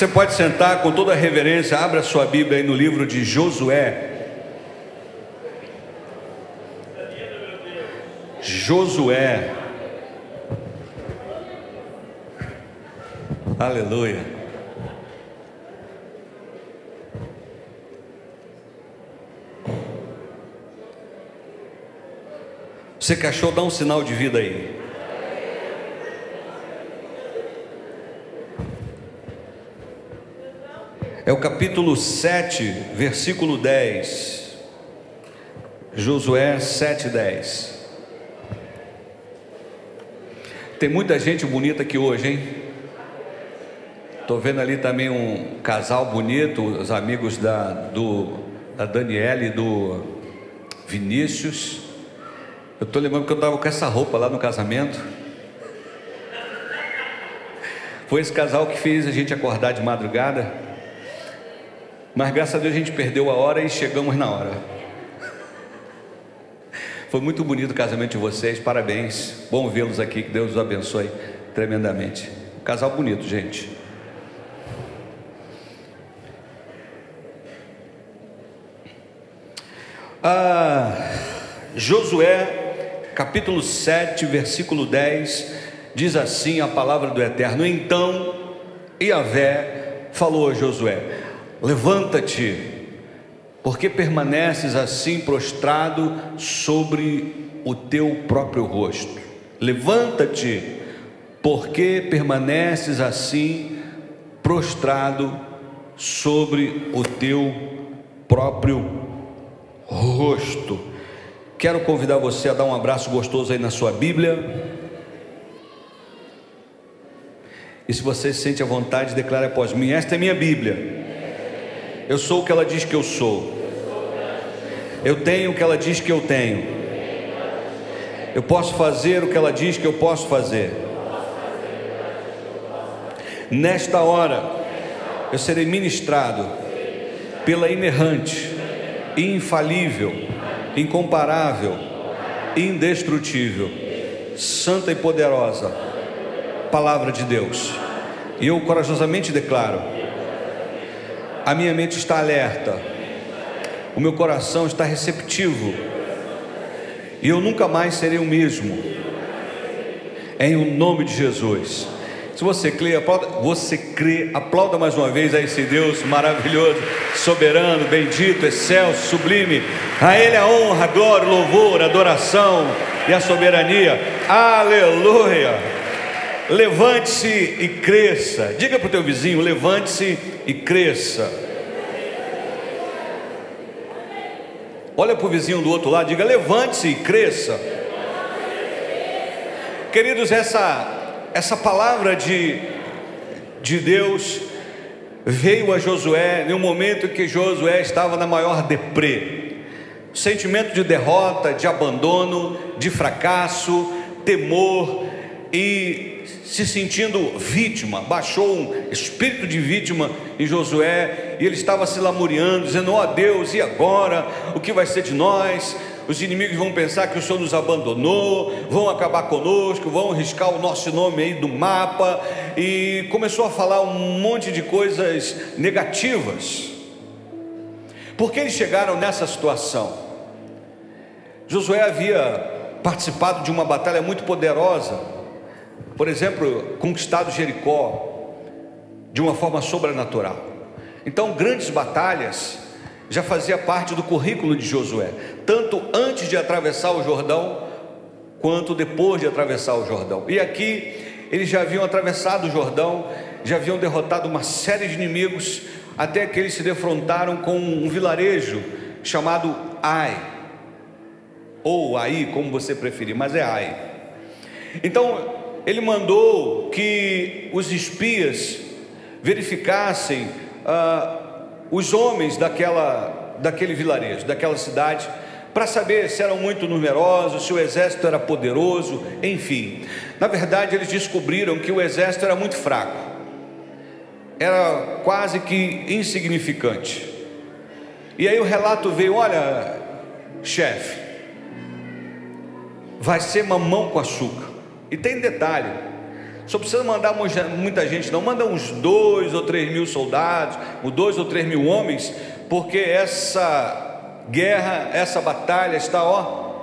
Você pode sentar com toda reverência, abra sua Bíblia aí no livro de Josué. Josué. Aleluia. Você achou, dá um sinal de vida aí. É o capítulo 7, versículo 10. Josué 7, 10. Tem muita gente bonita aqui hoje, hein? Estou vendo ali também um casal bonito, os amigos da, do, da Daniela e do Vinícius. Eu estou lembrando que eu estava com essa roupa lá no casamento. Foi esse casal que fez a gente acordar de madrugada. Mas graças a Deus a gente perdeu a hora e chegamos na hora. Foi muito bonito o casamento de vocês, parabéns. Bom vê-los aqui, que Deus os abençoe tremendamente. casal bonito, gente. Ah, Josué, capítulo 7, versículo 10, diz assim a palavra do Eterno: Então Iavé falou a Josué: Levanta-te porque permaneces assim prostrado sobre o teu próprio rosto? Levanta-te, porque permaneces assim prostrado sobre o teu próprio rosto. Quero convidar você a dar um abraço gostoso aí na sua Bíblia. E se você se sente à vontade, declare após mim: Esta é minha Bíblia eu sou o que ela diz que eu sou. Eu tenho o que ela diz que eu tenho. Eu posso fazer o que ela diz que eu posso fazer. Nesta hora, eu serei ministrado pela inerrante, infalível, incomparável, indestrutível, santa e poderosa palavra de Deus. E eu corajosamente declaro a minha mente está alerta, o meu coração está receptivo, e eu nunca mais serei o mesmo, em o nome de Jesus. Se você crê, aplauda, você crê, aplauda mais uma vez a esse Deus maravilhoso, soberano, bendito, excelso, sublime. A Ele a honra, a glória, o louvor, a adoração e a soberania. Aleluia. Levante-se e cresça. Diga para o teu vizinho: levante-se e cresça. Olha para o vizinho do outro lado, diga: levante-se e cresça. Queridos, essa, essa palavra de, de Deus veio a Josué em um momento em que Josué estava na maior deprê, sentimento de derrota, de abandono, de fracasso, temor e se sentindo vítima, baixou um espírito de vítima em Josué, e ele estava se lamuriando, dizendo: Ó oh, Deus, e agora? O que vai ser de nós? Os inimigos vão pensar que o Senhor nos abandonou, vão acabar conosco, vão riscar o nosso nome aí do mapa, e começou a falar um monte de coisas negativas. Por que eles chegaram nessa situação? Josué havia participado de uma batalha muito poderosa, por exemplo, conquistado Jericó de uma forma sobrenatural. Então, grandes batalhas já fazia parte do currículo de Josué, tanto antes de atravessar o Jordão, quanto depois de atravessar o Jordão. E aqui eles já haviam atravessado o Jordão, já haviam derrotado uma série de inimigos, até que eles se defrontaram com um vilarejo chamado Ai, ou Ai, como você preferir, mas é Ai. Então, ele mandou que os espias verificassem ah, os homens daquela, daquele vilarejo, daquela cidade, para saber se eram muito numerosos, se o exército era poderoso, enfim. Na verdade, eles descobriram que o exército era muito fraco, era quase que insignificante. E aí o relato veio: olha, chefe, vai ser mamão com açúcar. E tem detalhe: Só precisa mandar muita gente, não. Manda uns dois ou três mil soldados, ou dois ou três mil homens, porque essa guerra, essa batalha está, ó,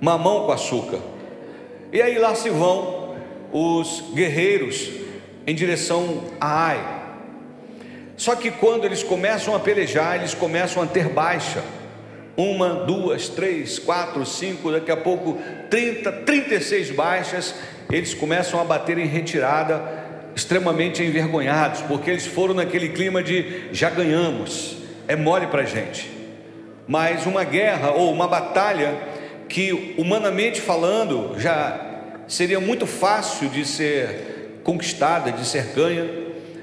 mamão com açúcar. E aí lá se vão os guerreiros em direção a Ai. Só que quando eles começam a pelejar, eles começam a ter baixa. Uma, duas, três, quatro, cinco, daqui a pouco 30, 36 baixas, eles começam a bater em retirada, extremamente envergonhados, porque eles foram naquele clima de já ganhamos, é mole para gente. Mas uma guerra ou uma batalha que, humanamente falando, já seria muito fácil de ser conquistada, de ser ganha,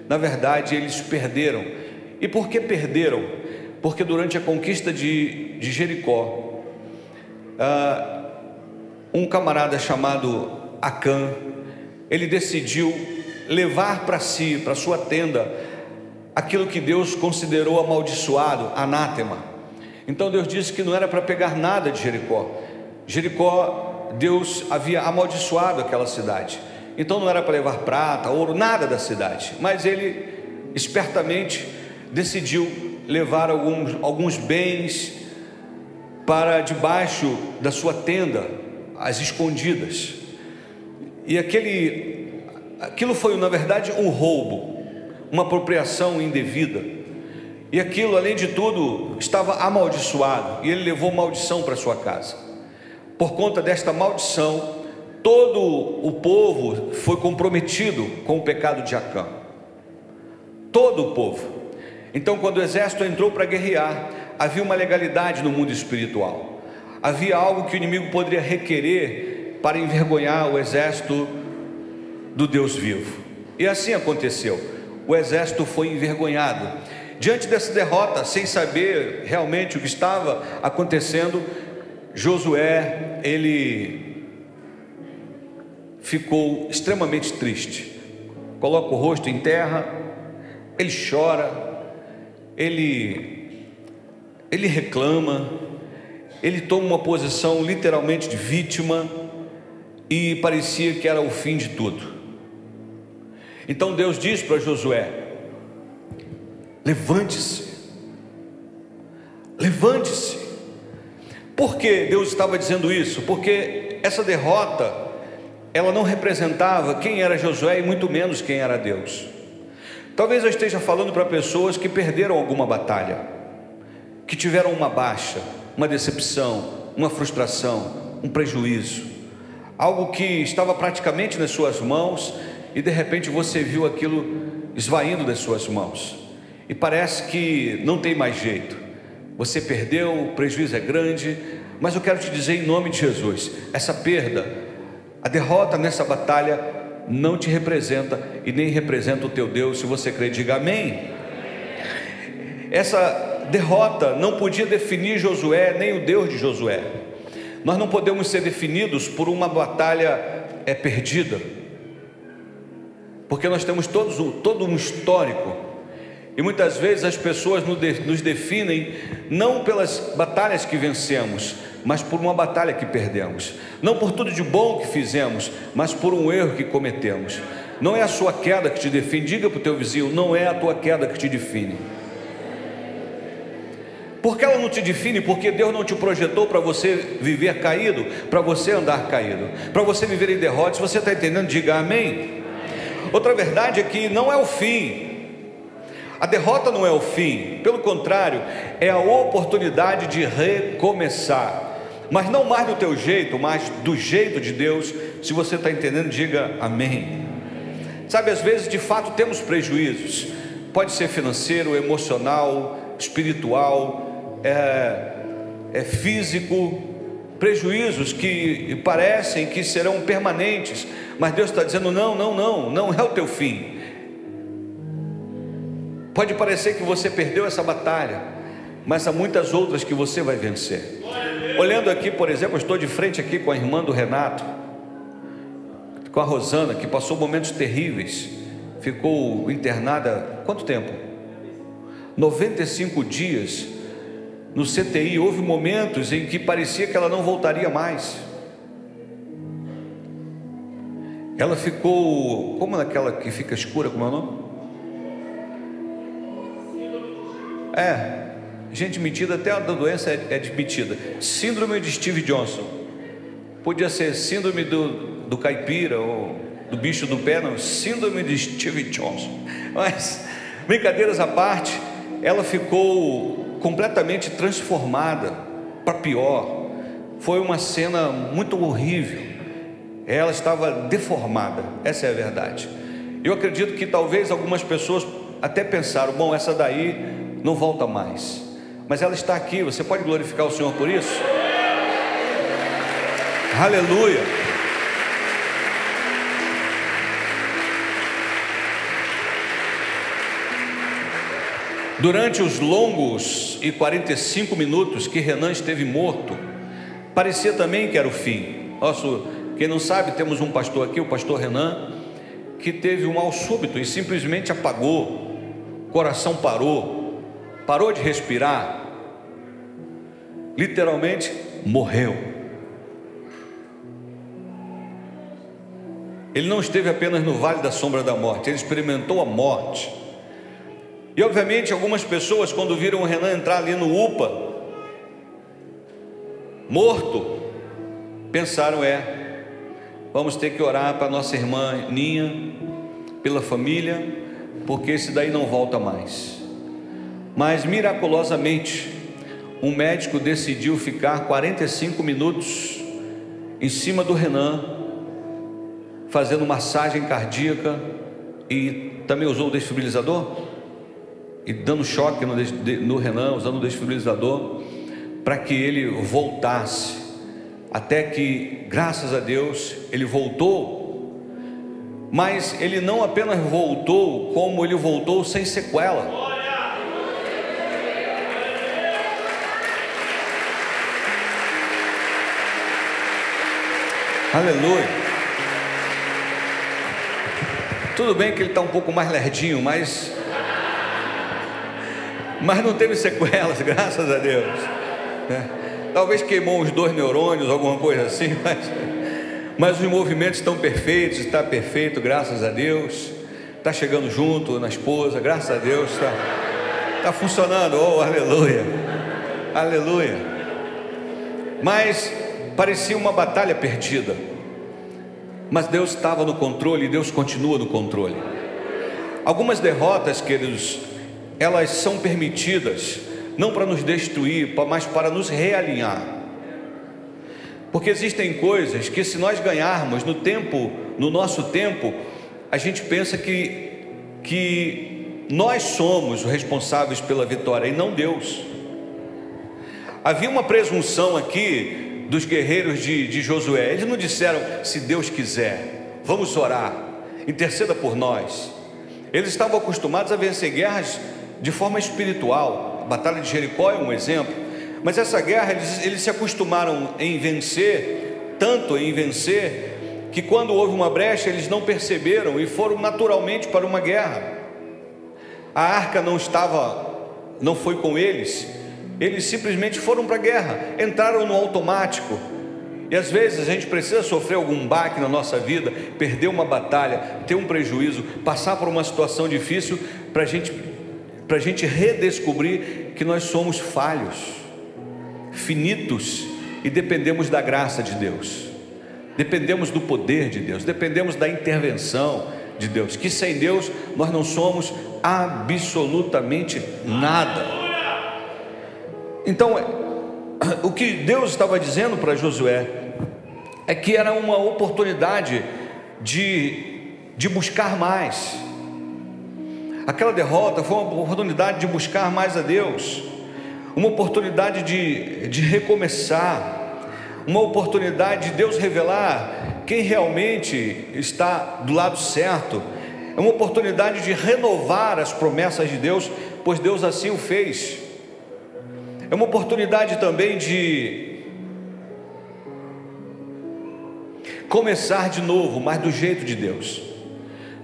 na verdade eles perderam. E por que perderam? Porque durante a conquista de, de Jericó, uh, um camarada chamado Acã, ele decidiu levar para si, para sua tenda, aquilo que Deus considerou amaldiçoado, anátema. Então Deus disse que não era para pegar nada de Jericó. Jericó, Deus havia amaldiçoado aquela cidade. Então não era para levar prata, ouro, nada da cidade. Mas ele espertamente decidiu levar alguns, alguns bens para debaixo da sua tenda, as escondidas. E aquele, aquilo foi, na verdade, um roubo, uma apropriação indevida. E aquilo, além de tudo, estava amaldiçoado, e ele levou maldição para sua casa. Por conta desta maldição, todo o povo foi comprometido com o pecado de Acã. Todo o povo. Então, quando o exército entrou para guerrear, havia uma legalidade no mundo espiritual. Havia algo que o inimigo poderia requerer para envergonhar o exército do Deus vivo. E assim aconteceu. O exército foi envergonhado. Diante dessa derrota, sem saber realmente o que estava acontecendo, Josué, ele ficou extremamente triste. Coloca o rosto em terra, ele chora, ele, ele reclama, ele toma uma posição literalmente de vítima e parecia que era o fim de tudo. Então Deus diz para Josué: levante-se, levante-se. Por que Deus estava dizendo isso? Porque essa derrota, ela não representava quem era Josué e muito menos quem era Deus. Talvez eu esteja falando para pessoas que perderam alguma batalha, que tiveram uma baixa, uma decepção, uma frustração, um prejuízo, algo que estava praticamente nas suas mãos e de repente você viu aquilo esvaindo das suas mãos e parece que não tem mais jeito. Você perdeu, o prejuízo é grande, mas eu quero te dizer em nome de Jesus: essa perda, a derrota nessa batalha não te representa e nem representa o teu Deus. Se você crê, diga amém. Essa derrota não podia definir Josué, nem o Deus de Josué. Nós não podemos ser definidos por uma batalha é perdida, porque nós temos todos, todo um histórico, e muitas vezes as pessoas nos definem não pelas batalhas que vencemos, mas por uma batalha que perdemos. Não por tudo de bom que fizemos, mas por um erro que cometemos. Não é a sua queda que te define. Diga para o teu vizinho: não é a tua queda que te define. Porque ela não te define, porque Deus não te projetou para você viver caído, para você andar caído, para você viver em derrota. Se você está entendendo, diga amém. Outra verdade é que não é o fim, a derrota não é o fim, pelo contrário, é a oportunidade de recomeçar mas não mais do teu jeito, mas do jeito de Deus. Se você está entendendo, diga amém. Sabe, às vezes de fato temos prejuízos, pode ser financeiro, emocional, espiritual, é, é físico, prejuízos que parecem que serão permanentes, mas Deus está dizendo: não, não, não, não é o teu fim. Pode parecer que você perdeu essa batalha, mas há muitas outras que você vai vencer. Olhando aqui, por exemplo, estou de frente aqui com a irmã do Renato, com a Rosana, que passou momentos terríveis, ficou internada quanto tempo? 95 dias no CTI. Houve momentos em que parecia que ela não voltaria mais. ela ficou, como naquela que fica escura, como é o nome? É, gente metida, até a doença é, é admitida. Síndrome de Steve Johnson. Podia ser síndrome do, do caipira ou do bicho do pé, não, síndrome de Steve Johnson. Mas, brincadeiras à parte, ela ficou completamente transformada para pior. Foi uma cena muito horrível. Ela estava deformada, essa é a verdade. Eu acredito que talvez algumas pessoas até pensaram: bom, essa daí não volta mais. Mas ela está aqui, você pode glorificar o Senhor por isso? Aleluia. Durante os longos e 45 minutos que Renan esteve morto, parecia também que era o fim. Nosso, quem não sabe, temos um pastor aqui, o pastor Renan, que teve um mal súbito e simplesmente apagou, o coração parou, parou de respirar, literalmente morreu. Ele não esteve apenas no vale da sombra da morte, ele experimentou a morte. E obviamente algumas pessoas, quando viram o Renan entrar ali no UPA, morto, pensaram: é, vamos ter que orar para nossa irmã Ninha, pela família, porque esse daí não volta mais. Mas miraculosamente, um médico decidiu ficar 45 minutos em cima do Renan, fazendo massagem cardíaca e também usou o desfibrilador e dando choque no, no Renan, usando o desfibrilador, para que ele voltasse, até que, graças a Deus, ele voltou, mas ele não apenas voltou, como ele voltou sem sequela. Aleluia. Tudo bem que ele está um pouco mais lerdinho, mas mas não teve sequelas, graças a Deus. É. Talvez queimou os dois neurônios, alguma coisa assim, mas, mas os movimentos estão perfeitos, está perfeito, graças a Deus. Está chegando junto na esposa, graças a Deus, está tá funcionando, oh aleluia, aleluia. Mas parecia uma batalha perdida, mas Deus estava no controle e Deus continua no controle. Algumas derrotas, queridos, elas são permitidas não para nos destruir, mas para nos realinhar. Porque existem coisas que se nós ganharmos no tempo, no nosso tempo, a gente pensa que que nós somos os responsáveis pela vitória e não Deus. Havia uma presunção aqui dos guerreiros de, de Josué. Eles não disseram se Deus quiser, vamos orar, interceda por nós. Eles estavam acostumados a vencer guerras de forma espiritual. A Batalha de Jericó é um exemplo. Mas essa guerra, eles, eles se acostumaram em vencer, tanto em vencer, que quando houve uma brecha, eles não perceberam e foram naturalmente para uma guerra. A arca não estava, não foi com eles, eles simplesmente foram para a guerra, entraram no automático. E às vezes a gente precisa sofrer algum baque na nossa vida, perder uma batalha, ter um prejuízo, passar por uma situação difícil para a gente a gente redescobrir que nós somos falhos, finitos e dependemos da graça de Deus, dependemos do poder de Deus, dependemos da intervenção de Deus, que sem Deus nós não somos absolutamente nada. Então, o que Deus estava dizendo para Josué é que era uma oportunidade de, de buscar mais Aquela derrota foi uma oportunidade de buscar mais a Deus, uma oportunidade de, de recomeçar, uma oportunidade de Deus revelar quem realmente está do lado certo, é uma oportunidade de renovar as promessas de Deus, pois Deus assim o fez. É uma oportunidade também de começar de novo, mas do jeito de Deus.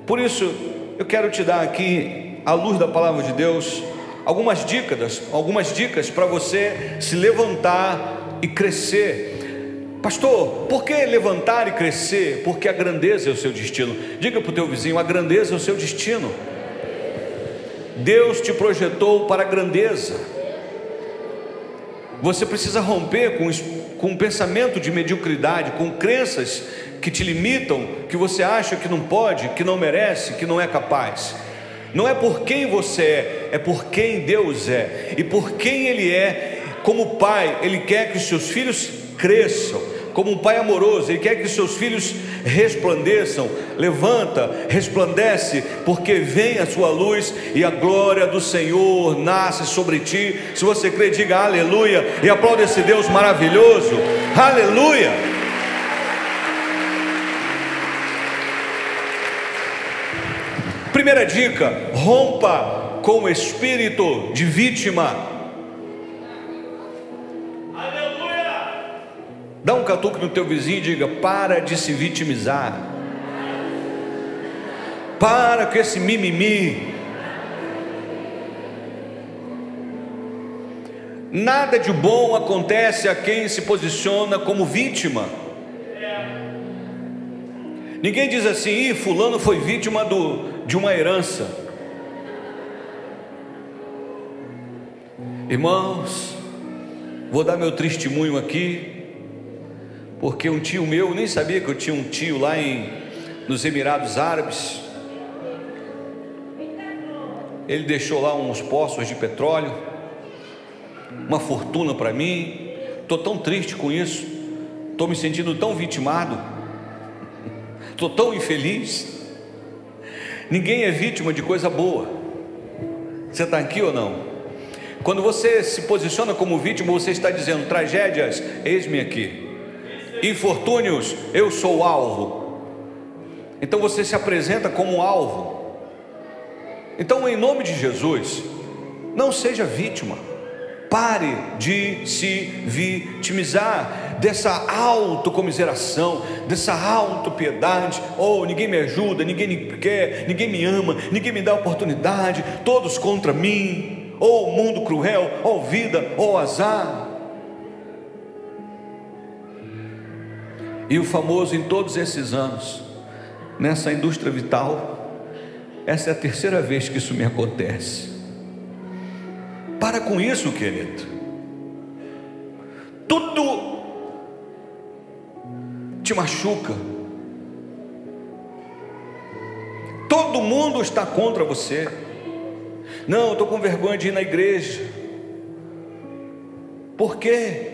Por isso, eu quero te dar aqui, à luz da palavra de Deus, algumas dicas, algumas dicas para você se levantar e crescer, Pastor, por que levantar e crescer? Porque a grandeza é o seu destino. Diga para o teu vizinho: a grandeza é o seu destino. Deus te projetou para a grandeza. Você precisa romper com, com um pensamento de mediocridade, com crenças que te limitam, que você acha que não pode, que não merece, que não é capaz. Não é por quem você é, é por quem Deus é. E por quem Ele é, como Pai, Ele quer que os seus filhos cresçam como um pai amoroso, Ele quer que seus filhos resplandeçam. Levanta, resplandece, porque vem a sua luz e a glória do Senhor nasce sobre ti. Se você crê, diga aleluia e aplaude esse Deus maravilhoso. Aleluia. Primeira dica: rompa com o espírito de vítima. Dá um catuque no teu vizinho e diga: para de se vitimizar. Para com esse mimimi. Nada de bom acontece a quem se posiciona como vítima. Ninguém diz assim, Ih, fulano foi vítima do, de uma herança. Irmãos, vou dar meu testemunho aqui porque um tio meu, nem sabia que eu tinha um tio lá em, nos Emirados Árabes. Ele deixou lá uns poços de petróleo, uma fortuna para mim. Estou tão triste com isso, estou me sentindo tão vitimado, estou tão infeliz. Ninguém é vítima de coisa boa. Você está aqui ou não? Quando você se posiciona como vítima, você está dizendo: tragédias, eis-me aqui infortúnios, eu sou alvo. Então você se apresenta como alvo. Então, em nome de Jesus, não seja vítima. Pare de se vitimizar dessa autocomiseração, dessa autopiedade. Oh, ninguém me ajuda, ninguém me quer, ninguém me ama, ninguém me dá oportunidade, todos contra mim. Oh, mundo cruel, oh, vida, oh, azar. E o famoso em todos esses anos, nessa indústria vital, essa é a terceira vez que isso me acontece. Para com isso, querido. Tudo te machuca. Todo mundo está contra você. Não, eu estou com vergonha de ir na igreja. Por quê?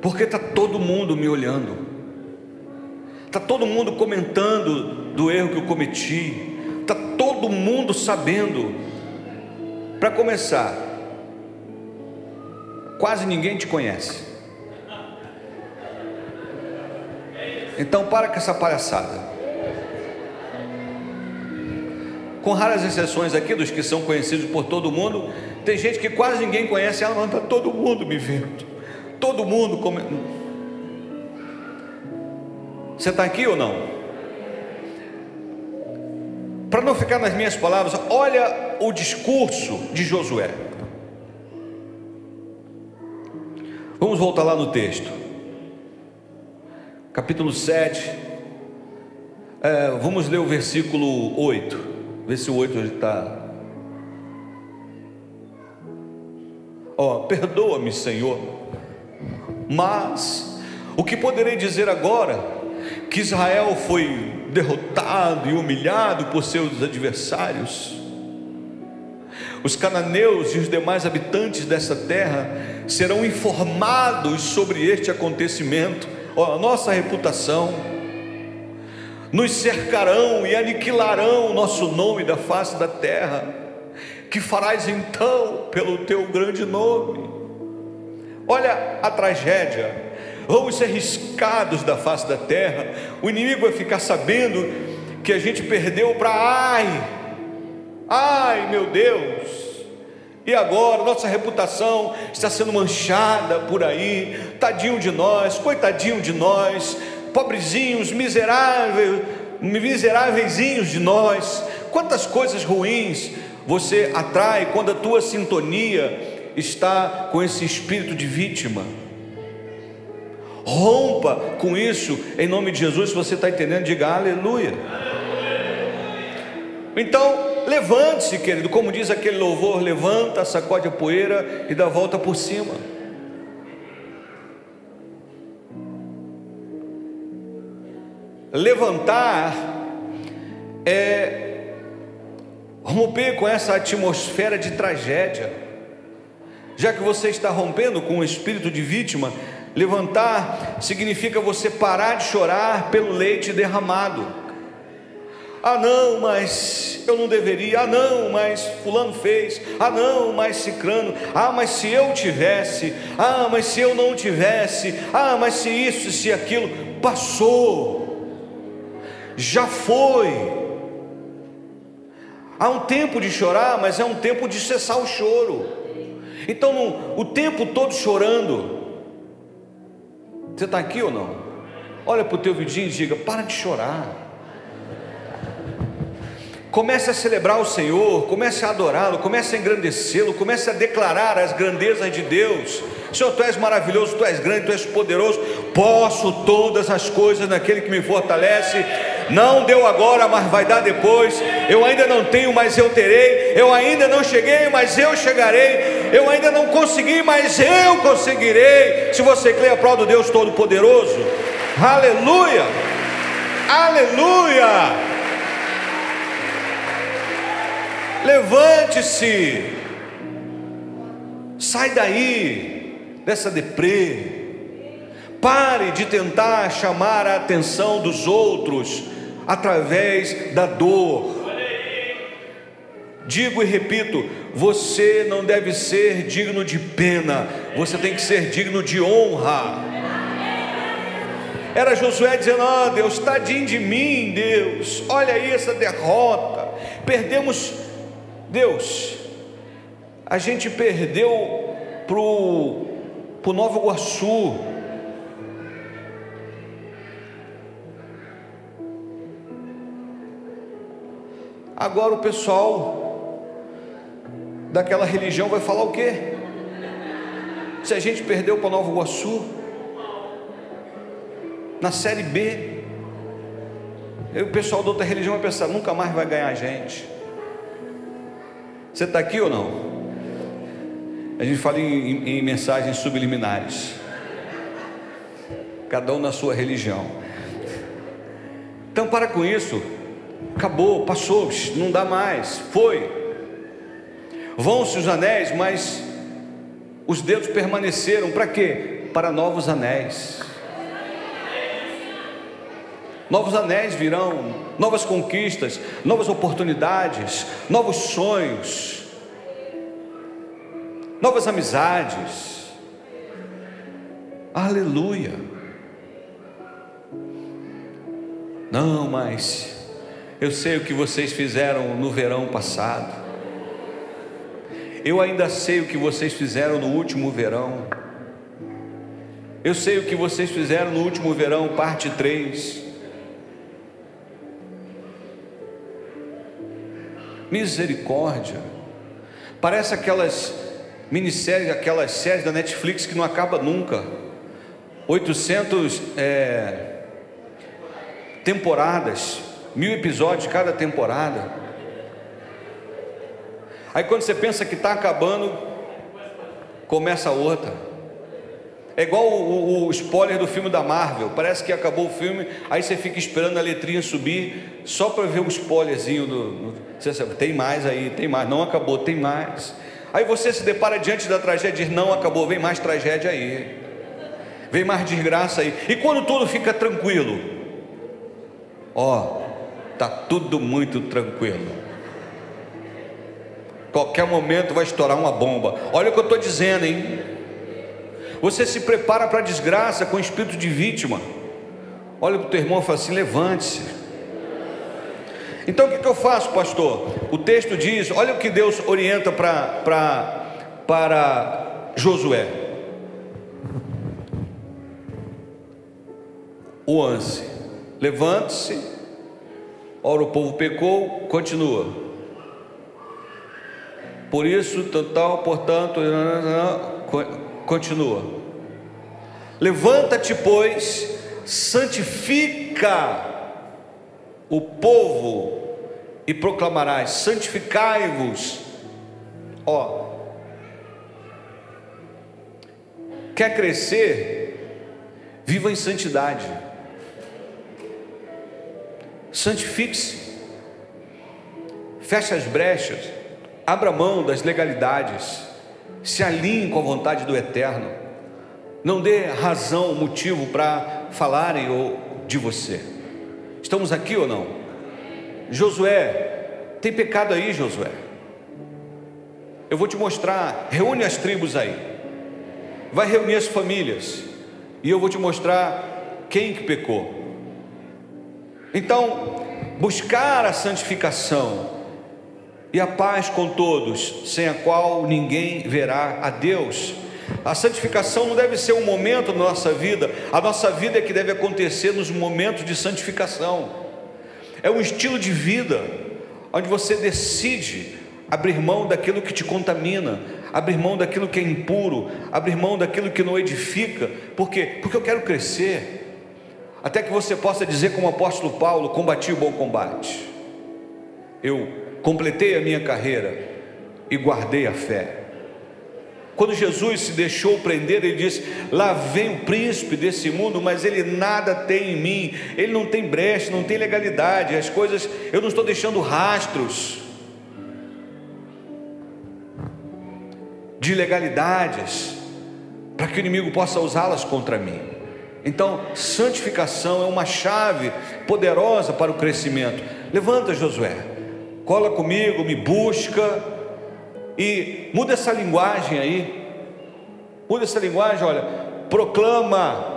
Porque está todo mundo me olhando. Está todo mundo comentando do erro que eu cometi. Está todo mundo sabendo. Para começar, quase ninguém te conhece. Então para com essa palhaçada. Com raras exceções aqui dos que são conhecidos por todo mundo, tem gente que quase ninguém conhece, ela não está todo mundo me vendo. Todo mundo comentando. Você está aqui ou não? Para não ficar nas minhas palavras, olha o discurso de Josué. Vamos voltar lá no texto, capítulo 7. É, vamos ler o versículo 8. Vê se o 8 está. Ó, oh, perdoa-me, Senhor, mas o que poderei dizer agora? Que Israel foi derrotado e humilhado por seus adversários. Os cananeus e os demais habitantes dessa terra serão informados sobre este acontecimento, a nossa reputação, nos cercarão e aniquilarão o nosso nome da face da terra. Que farás então pelo teu grande nome? Olha a tragédia vamos ser riscados da face da terra. O inimigo vai ficar sabendo que a gente perdeu para ai, ai meu Deus. E agora nossa reputação está sendo manchada por aí. Tadinho de nós, coitadinho de nós, pobrezinhos, miseráveis, miseráveis de nós. Quantas coisas ruins você atrai quando a tua sintonia está com esse espírito de vítima. Rompa com isso, em nome de Jesus. Se você está entendendo, diga aleluia. Então, levante-se, querido, como diz aquele louvor: levanta, sacode a poeira e dá a volta por cima. Levantar é romper com essa atmosfera de tragédia. Já que você está rompendo com o espírito de vítima, levantar significa você parar de chorar pelo leite derramado. Ah, não, mas eu não deveria. Ah, não, mas Fulano fez. Ah, não, mas Cicrano. Ah, mas se eu tivesse. Ah, mas se eu não tivesse. Ah, mas se isso, se aquilo. Passou. Já foi. Há um tempo de chorar, mas é um tempo de cessar o choro. Então, o tempo todo chorando. Você está aqui ou não? Olha para o teu vidinho e diga: para de chorar. Comece a celebrar o Senhor, comece a adorá-lo, comece a engrandecê-lo, comece a declarar as grandezas de Deus. Senhor, tu és maravilhoso, tu és grande, tu és poderoso. Posso todas as coisas naquele que me fortalece. Não deu agora, mas vai dar depois. Eu ainda não tenho, mas eu terei. Eu ainda não cheguei, mas eu chegarei. Eu ainda não consegui, mas eu conseguirei. Se você crê, aplauda o Deus Todo-Poderoso. Aleluia! Aleluia! Levante-se, sai daí dessa deprê. Pare de tentar chamar a atenção dos outros através da dor. Digo e repito: você não deve ser digno de pena, você tem que ser digno de honra. Era Josué dizendo: Ah, Deus, tadinho de mim, Deus, olha aí essa derrota, perdemos Deus, a gente perdeu para o Nova Iguaçu. Agora o pessoal daquela religião vai falar o quê? Se a gente perdeu para Nova Iguaçu, na série B, o pessoal da outra religião vai pensar: nunca mais vai ganhar a gente. Você está aqui ou não? A gente fala em, em, em mensagens subliminares, cada um na sua religião. Então, para com isso, acabou, passou, não dá mais, foi. Vão-se os anéis, mas os dedos permaneceram, para quê? Para novos anéis. Novos anéis virão, novas conquistas, novas oportunidades, novos sonhos, novas amizades. Aleluia. Não, mas eu sei o que vocês fizeram no verão passado. Eu ainda sei o que vocês fizeram no último verão. Eu sei o que vocês fizeram no último verão, parte 3. Misericórdia. Parece aquelas minisséries, aquelas séries da Netflix que não acaba nunca. 800 é, temporadas, mil episódios cada temporada. Aí quando você pensa que está acabando, começa outra. É igual o, o, o, spoiler do filme da Marvel. Parece que acabou o filme, aí você fica esperando a letrinha subir só para ver o spoilerzinho do, do. Você sabe, tem mais aí, tem mais. Não acabou, tem mais. Aí você se depara diante da tragédia e diz: Não acabou, vem mais tragédia aí. Vem mais desgraça aí. E quando tudo fica tranquilo, ó, tá tudo muito tranquilo. Qualquer momento vai estourar uma bomba. Olha o que eu estou dizendo, hein? Você se prepara para a desgraça com espírito de vítima. Olha para o teu irmão e fala assim: levante-se. Então o que, que eu faço, pastor? O texto diz: olha o que Deus orienta para, para, Josué. O anse, levante-se. Ora, o povo pecou, continua. Por isso, tal, portanto, continua. Levanta-te, pois, santifica o povo e proclamarás: santificai-vos. Ó, quer crescer? Viva em santidade. Santifique-se. Feche as brechas. Abra mão das legalidades. Se alinhe com a vontade do Eterno. Não dê razão, motivo para falarem de você. Estamos aqui ou não? Josué, tem pecado aí, Josué. Eu vou te mostrar. Reúne as tribos aí. Vai reunir as famílias. E eu vou te mostrar quem que pecou. Então, buscar a santificação e a paz com todos, sem a qual ninguém verá a Deus. A santificação não deve ser um momento da nossa vida, a nossa vida é que deve acontecer nos momentos de santificação. É um estilo de vida onde você decide abrir mão daquilo que te contamina, abrir mão daquilo que é impuro, abrir mão daquilo que não edifica. Por quê? Porque eu quero crescer. Até que você possa dizer como o apóstolo Paulo, combati o bom combate. Eu completei a minha carreira e guardei a fé. Quando Jesus se deixou prender, ele disse: Lá vem o príncipe desse mundo, mas ele nada tem em mim, ele não tem brecha, não tem legalidade, as coisas, eu não estou deixando rastros de legalidades para que o inimigo possa usá-las contra mim. Então, santificação é uma chave poderosa para o crescimento. Levanta, Josué, cola comigo, me busca e muda essa linguagem aí. Muda essa linguagem, olha, proclama.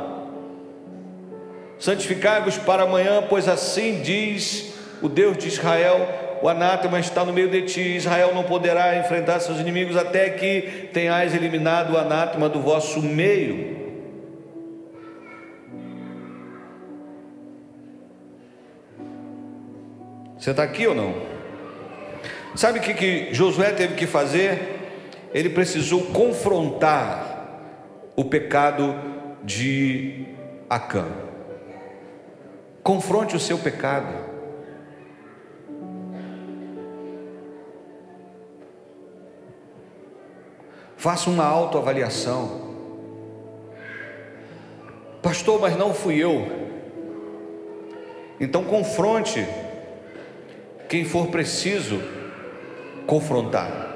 Santificai-vos para amanhã, pois assim diz o Deus de Israel: o anátema está no meio de ti, Israel não poderá enfrentar seus inimigos até que tenhais eliminado o anátema do vosso meio. Você está aqui ou não? Sabe o que, que Josué teve que fazer? Ele precisou confrontar o pecado de Acã. Confronte o seu pecado. Faça uma autoavaliação. Pastor, mas não fui eu. Então confronte quem for preciso confrontar.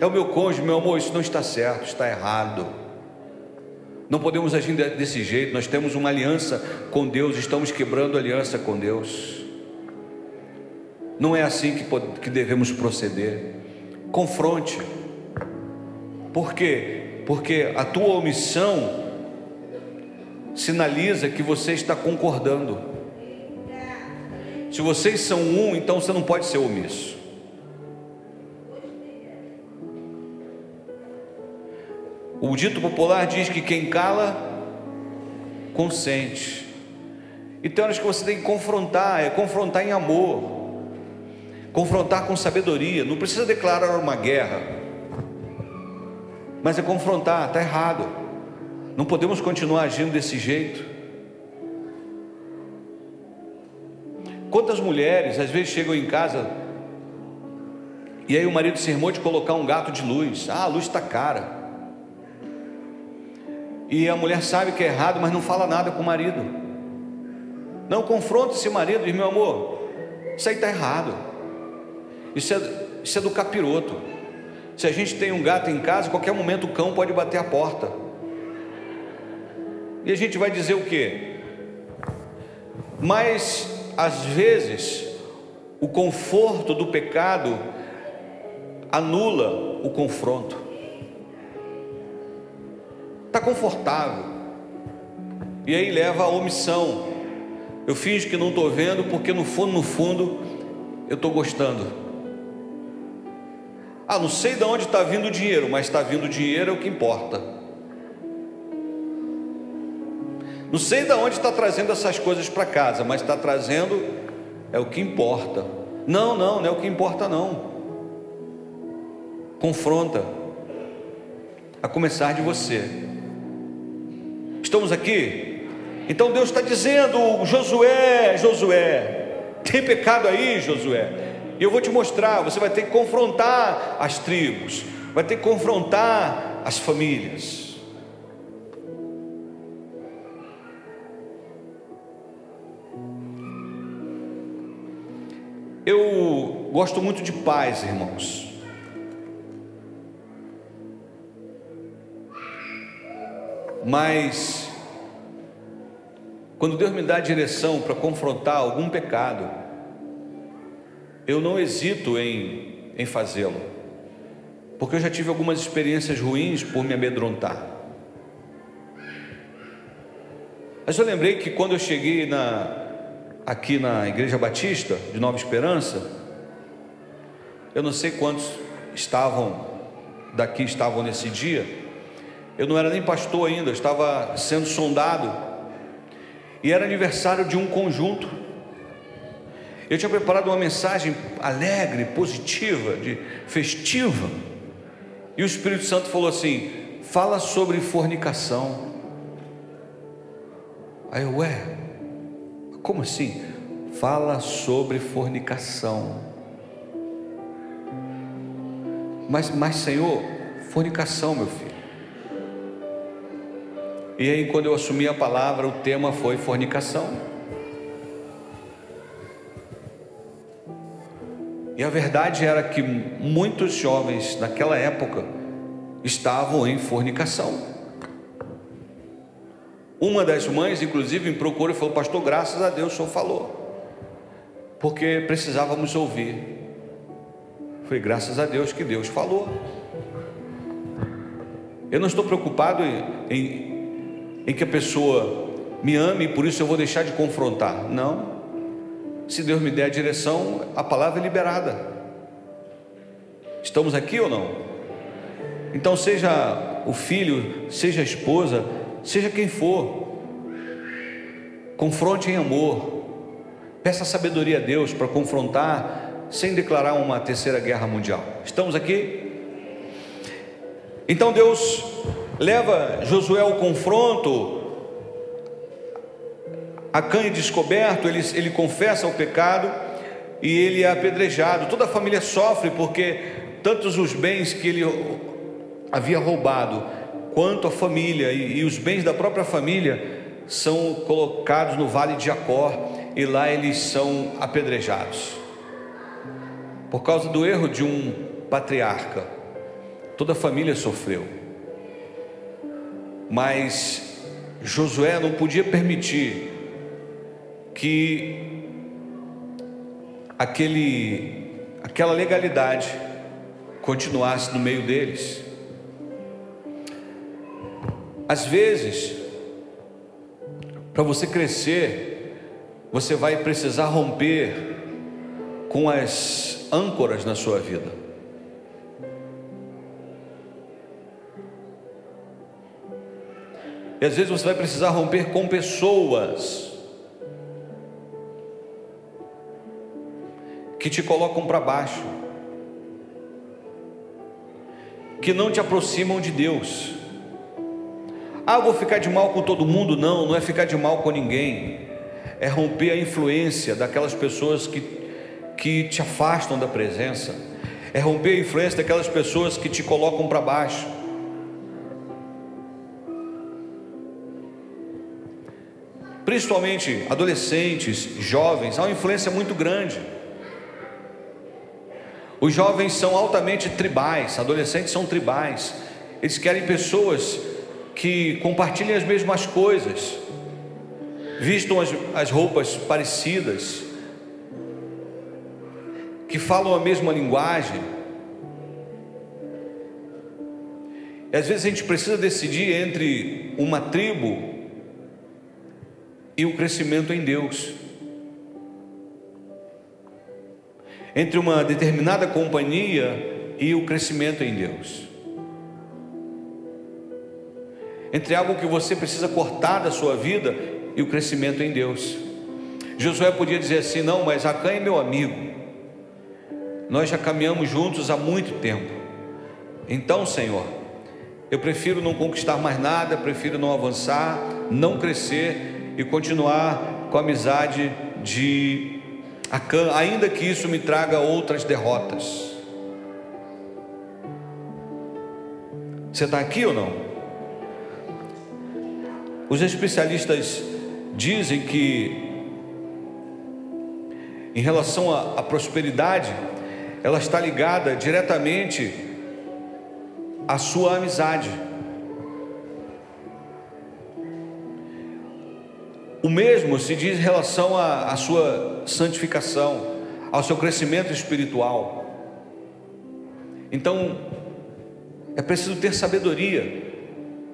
É o meu cônjuge, meu amor, isso não está certo, está errado. Não podemos agir desse jeito, nós temos uma aliança com Deus, estamos quebrando aliança com Deus. Não é assim que, que devemos proceder. Confronte. Por quê? Porque a tua omissão sinaliza que você está concordando. Se vocês são um, então você não pode ser omisso. O dito popular diz que quem cala, consente. Então acho que você tem que confrontar, é confrontar em amor, confrontar com sabedoria. Não precisa declarar uma guerra, mas é confrontar, está errado. Não podemos continuar agindo desse jeito. Quantas mulheres às vezes chegam em casa e aí o marido se irmou de colocar um gato de luz. Ah, a luz está cara. E a mulher sabe que é errado, mas não fala nada com o marido. Não confronta esse marido, diz: meu amor, isso aí está errado. Isso é, isso é do capiroto. Se a gente tem um gato em casa, qualquer momento o cão pode bater a porta. E a gente vai dizer o quê? Mas às vezes, o conforto do pecado anula o confronto. Está confortável. E aí leva à omissão. Eu finjo que não estou vendo, porque no fundo, no fundo, eu estou gostando. Ah, não sei de onde está vindo o dinheiro, mas está vindo o dinheiro é o que importa. Não sei de onde está trazendo essas coisas para casa, mas está trazendo é o que importa. Não, não, não é o que importa não. Confronta. a começar de você. Estamos aqui? Então Deus está dizendo, Josué, Josué, tem pecado aí, Josué. E eu vou te mostrar, você vai ter que confrontar as tribos, vai ter que confrontar as famílias. Gosto muito de paz, irmãos. Mas quando Deus me dá direção para confrontar algum pecado, eu não hesito em, em fazê-lo, porque eu já tive algumas experiências ruins por me amedrontar. Mas eu lembrei que quando eu cheguei na, aqui na Igreja Batista de Nova Esperança, eu não sei quantos estavam daqui estavam nesse dia. Eu não era nem pastor ainda, eu estava sendo sondado. E era aniversário de um conjunto. Eu tinha preparado uma mensagem alegre, positiva, de festiva. E o Espírito Santo falou assim: "Fala sobre fornicação". Aí eu, ué, como assim? Fala sobre fornicação. Mas, mas Senhor, fornicação, meu filho. E aí, quando eu assumi a palavra, o tema foi fornicação. E a verdade era que muitos jovens naquela época estavam em fornicação. Uma das mães, inclusive, me procurou e falou: Pastor, graças a Deus o senhor falou, porque precisávamos ouvir. Foi graças a Deus que Deus falou. Eu não estou preocupado em, em, em que a pessoa me ame e por isso eu vou deixar de confrontar. Não. Se Deus me der a direção, a palavra é liberada. Estamos aqui ou não? Então, seja o filho, seja a esposa, seja quem for, confronte em amor, peça sabedoria a Deus para confrontar sem declarar uma terceira guerra mundial. Estamos aqui? Então Deus leva Josué ao confronto, a cã é descoberto, ele, ele confessa o pecado e ele é apedrejado. Toda a família sofre porque tantos os bens que ele havia roubado quanto a família e, e os bens da própria família são colocados no vale de Jacó e lá eles são apedrejados. Por causa do erro de um patriarca, toda a família sofreu. Mas Josué não podia permitir que aquele aquela legalidade continuasse no meio deles. Às vezes, para você crescer, você vai precisar romper com as âncoras na sua vida. E às vezes você vai precisar romper com pessoas que te colocam para baixo, que não te aproximam de Deus. Ah, vou ficar de mal com todo mundo. Não, não é ficar de mal com ninguém. É romper a influência daquelas pessoas que, que te afastam da presença. É romper a influência daquelas pessoas que te colocam para baixo. Principalmente adolescentes, jovens, há uma influência muito grande. Os jovens são altamente tribais, adolescentes são tribais. Eles querem pessoas que compartilhem as mesmas coisas, vistam as, as roupas parecidas, que falam a mesma linguagem. E às vezes a gente precisa decidir entre uma tribo e o crescimento em Deus. Entre uma determinada companhia e o crescimento em Deus entre algo que você precisa cortar da sua vida e o crescimento em Deus. Josué podia dizer assim: não, mas Acã é meu amigo, nós já caminhamos juntos há muito tempo. Então, Senhor, Eu prefiro não conquistar mais nada, prefiro não avançar, não crescer e continuar com a amizade de Acã, ainda que isso me traga outras derrotas. Você está aqui ou não? Os especialistas dizem que, em relação à, à prosperidade, ela está ligada diretamente à sua amizade. O mesmo se diz em relação à, à sua santificação, ao seu crescimento espiritual. Então, é preciso ter sabedoria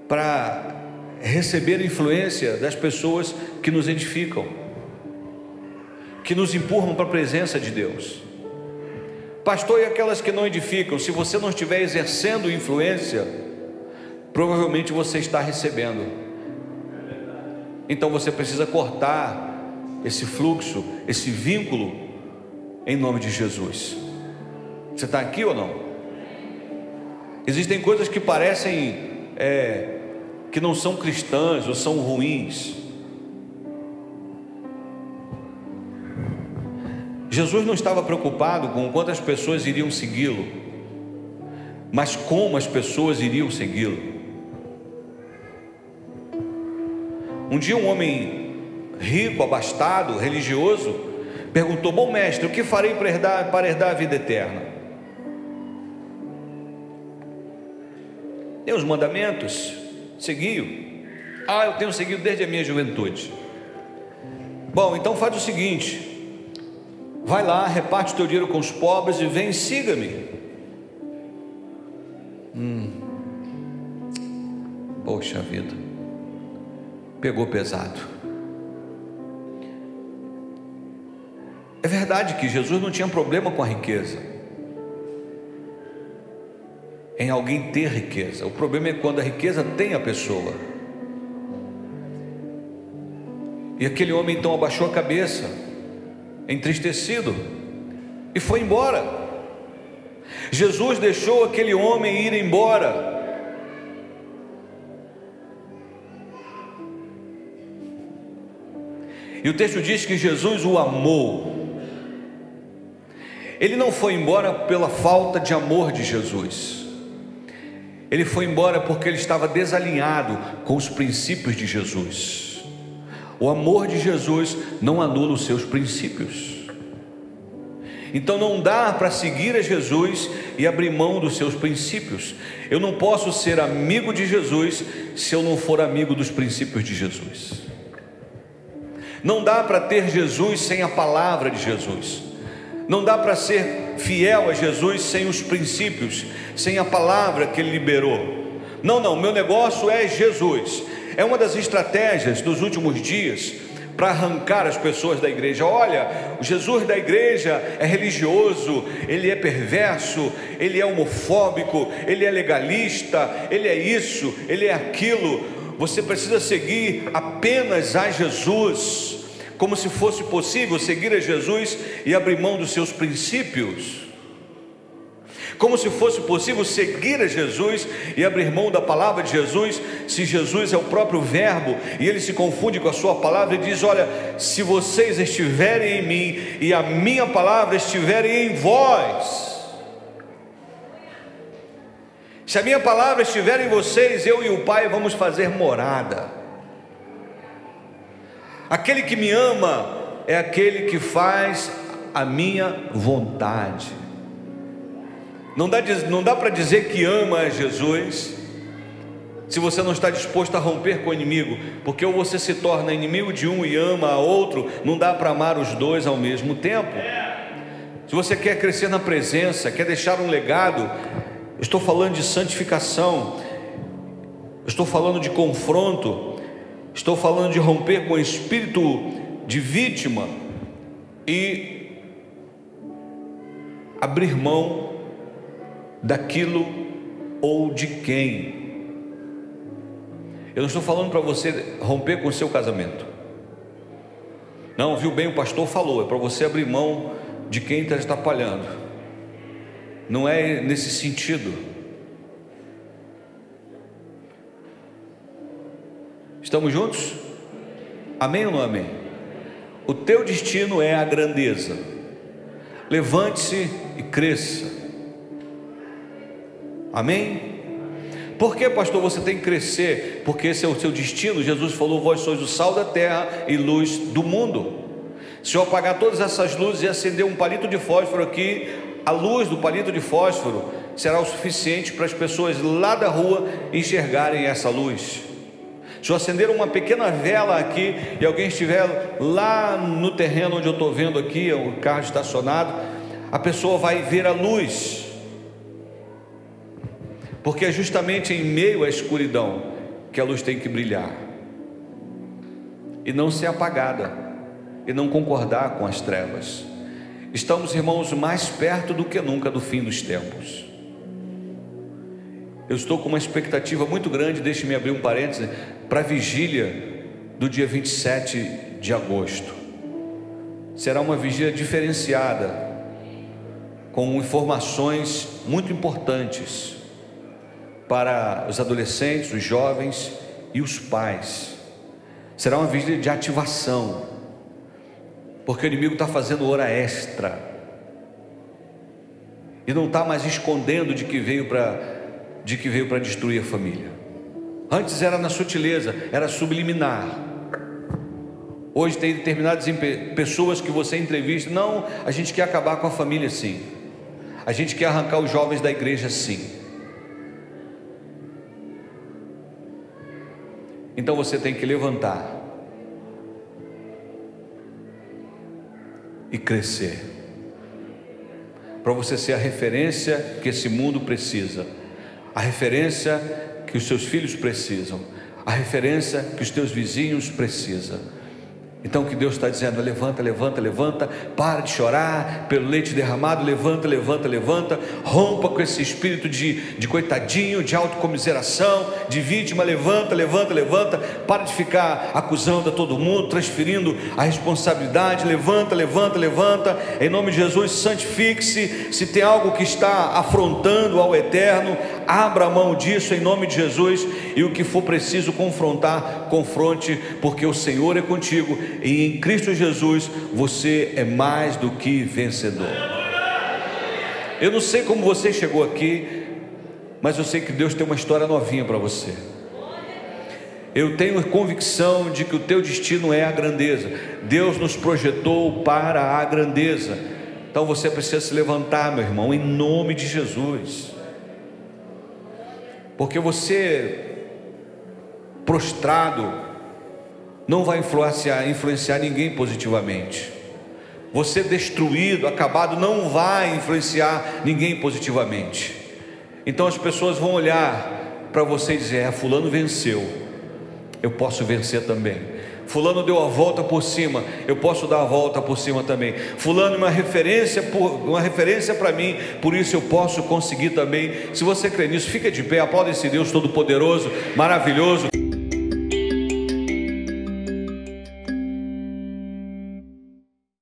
para receber influência das pessoas que nos edificam, que nos empurram para a presença de Deus. Pastor, e aquelas que não edificam, se você não estiver exercendo influência, provavelmente você está recebendo. Então você precisa cortar esse fluxo, esse vínculo, em nome de Jesus. Você está aqui ou não? Existem coisas que parecem é, que não são cristãs ou são ruins. Jesus não estava preocupado com quantas pessoas iriam segui-lo, mas como as pessoas iriam segui-lo. Um dia, um homem rico, abastado, religioso, perguntou: Bom mestre, o que farei para herdar, para herdar a vida eterna? Tem os mandamentos, seguiu. Ah, eu tenho seguido desde a minha juventude. Bom, então faz o seguinte: vai lá, reparte o teu dinheiro com os pobres e vem, siga-me. Hum. Poxa vida, pegou pesado. É verdade que Jesus não tinha problema com a riqueza em alguém ter riqueza. O problema é quando a riqueza tem a pessoa. E aquele homem então abaixou a cabeça, entristecido, e foi embora. Jesus deixou aquele homem ir embora. E o texto diz que Jesus o amou. Ele não foi embora pela falta de amor de Jesus. Ele foi embora porque ele estava desalinhado com os princípios de Jesus. O amor de Jesus não anula os seus princípios. Então não dá para seguir a Jesus e abrir mão dos seus princípios. Eu não posso ser amigo de Jesus se eu não for amigo dos princípios de Jesus. Não dá para ter Jesus sem a palavra de Jesus. Não dá para ser fiel a Jesus sem os princípios, sem a palavra que ele liberou. Não, não, meu negócio é Jesus. É uma das estratégias dos últimos dias para arrancar as pessoas da igreja. Olha, o Jesus da igreja é religioso, ele é perverso, ele é homofóbico, ele é legalista, ele é isso, ele é aquilo. Você precisa seguir apenas a Jesus como se fosse possível seguir a Jesus e abrir mão dos seus princípios. Como se fosse possível seguir a Jesus e abrir mão da palavra de Jesus, se Jesus é o próprio Verbo e ele se confunde com a Sua palavra e diz: Olha, se vocês estiverem em mim e a minha palavra estiverem em vós, se a minha palavra estiver em vocês, eu e o Pai vamos fazer morada. Aquele que me ama é aquele que faz a minha vontade. Não dá, não dá para dizer que ama a Jesus se você não está disposto a romper com o inimigo, porque ou você se torna inimigo de um e ama a outro, não dá para amar os dois ao mesmo tempo. Se você quer crescer na presença, quer deixar um legado, estou falando de santificação, estou falando de confronto, Estou falando de romper com o espírito de vítima e abrir mão daquilo ou de quem. Eu não estou falando para você romper com o seu casamento. Não, viu bem, o pastor falou, é para você abrir mão de quem está atrapalhando. Não é nesse sentido. Estamos juntos? Amém ou não amém? O teu destino é a grandeza. Levante-se e cresça. Amém? Por que, pastor, você tem que crescer? Porque esse é o seu destino. Jesus falou: Vós sois o sal da terra e luz do mundo. Se eu apagar todas essas luzes e acender um palito de fósforo aqui, a luz do palito de fósforo será o suficiente para as pessoas lá da rua enxergarem essa luz. Se eu acender uma pequena vela aqui e alguém estiver lá no terreno onde eu estou vendo aqui, o carro estacionado, a pessoa vai ver a luz, porque é justamente em meio à escuridão que a luz tem que brilhar e não ser apagada e não concordar com as trevas. Estamos, irmãos, mais perto do que nunca do fim dos tempos. Eu estou com uma expectativa muito grande, deixe-me abrir um parêntese, para a vigília do dia 27 de agosto. Será uma vigília diferenciada, com informações muito importantes para os adolescentes, os jovens e os pais. Será uma vigília de ativação, porque o inimigo está fazendo hora extra e não está mais escondendo de que veio para de que veio para destruir a família. Antes era na sutileza, era subliminar. Hoje tem determinadas pessoas que você entrevista, não, a gente quer acabar com a família sim. A gente quer arrancar os jovens da igreja sim. Então você tem que levantar e crescer. Para você ser a referência que esse mundo precisa a referência que os seus filhos precisam, a referência que os teus vizinhos precisam. Então o que Deus está dizendo é levanta, levanta, levanta, para de chorar pelo leite derramado, levanta, levanta, levanta, rompa com esse espírito de, de coitadinho, de autocomiseração, de vítima, levanta, levanta, levanta, para de ficar acusando a todo mundo, transferindo a responsabilidade, levanta, levanta, levanta, em nome de Jesus, santifique-se, se tem algo que está afrontando ao eterno, abra a mão disso em nome de Jesus, e o que for preciso confrontar, confronte, porque o Senhor é contigo e em Cristo Jesus você é mais do que vencedor. Eu não sei como você chegou aqui, mas eu sei que Deus tem uma história novinha para você. Eu tenho convicção de que o teu destino é a grandeza. Deus nos projetou para a grandeza. Então você precisa se levantar, meu irmão, em nome de Jesus. Porque você prostrado não vai influenciar, influenciar ninguém positivamente. Você destruído, acabado, não vai influenciar ninguém positivamente. Então as pessoas vão olhar para você e dizer: é, Fulano venceu, eu posso vencer também. Fulano deu a volta por cima, eu posso dar a volta por cima também. Fulano é uma referência, uma referência para mim, por isso eu posso conseguir também. Se você crê nisso, fica de pé, aplauda esse Deus Todo-Poderoso, maravilhoso.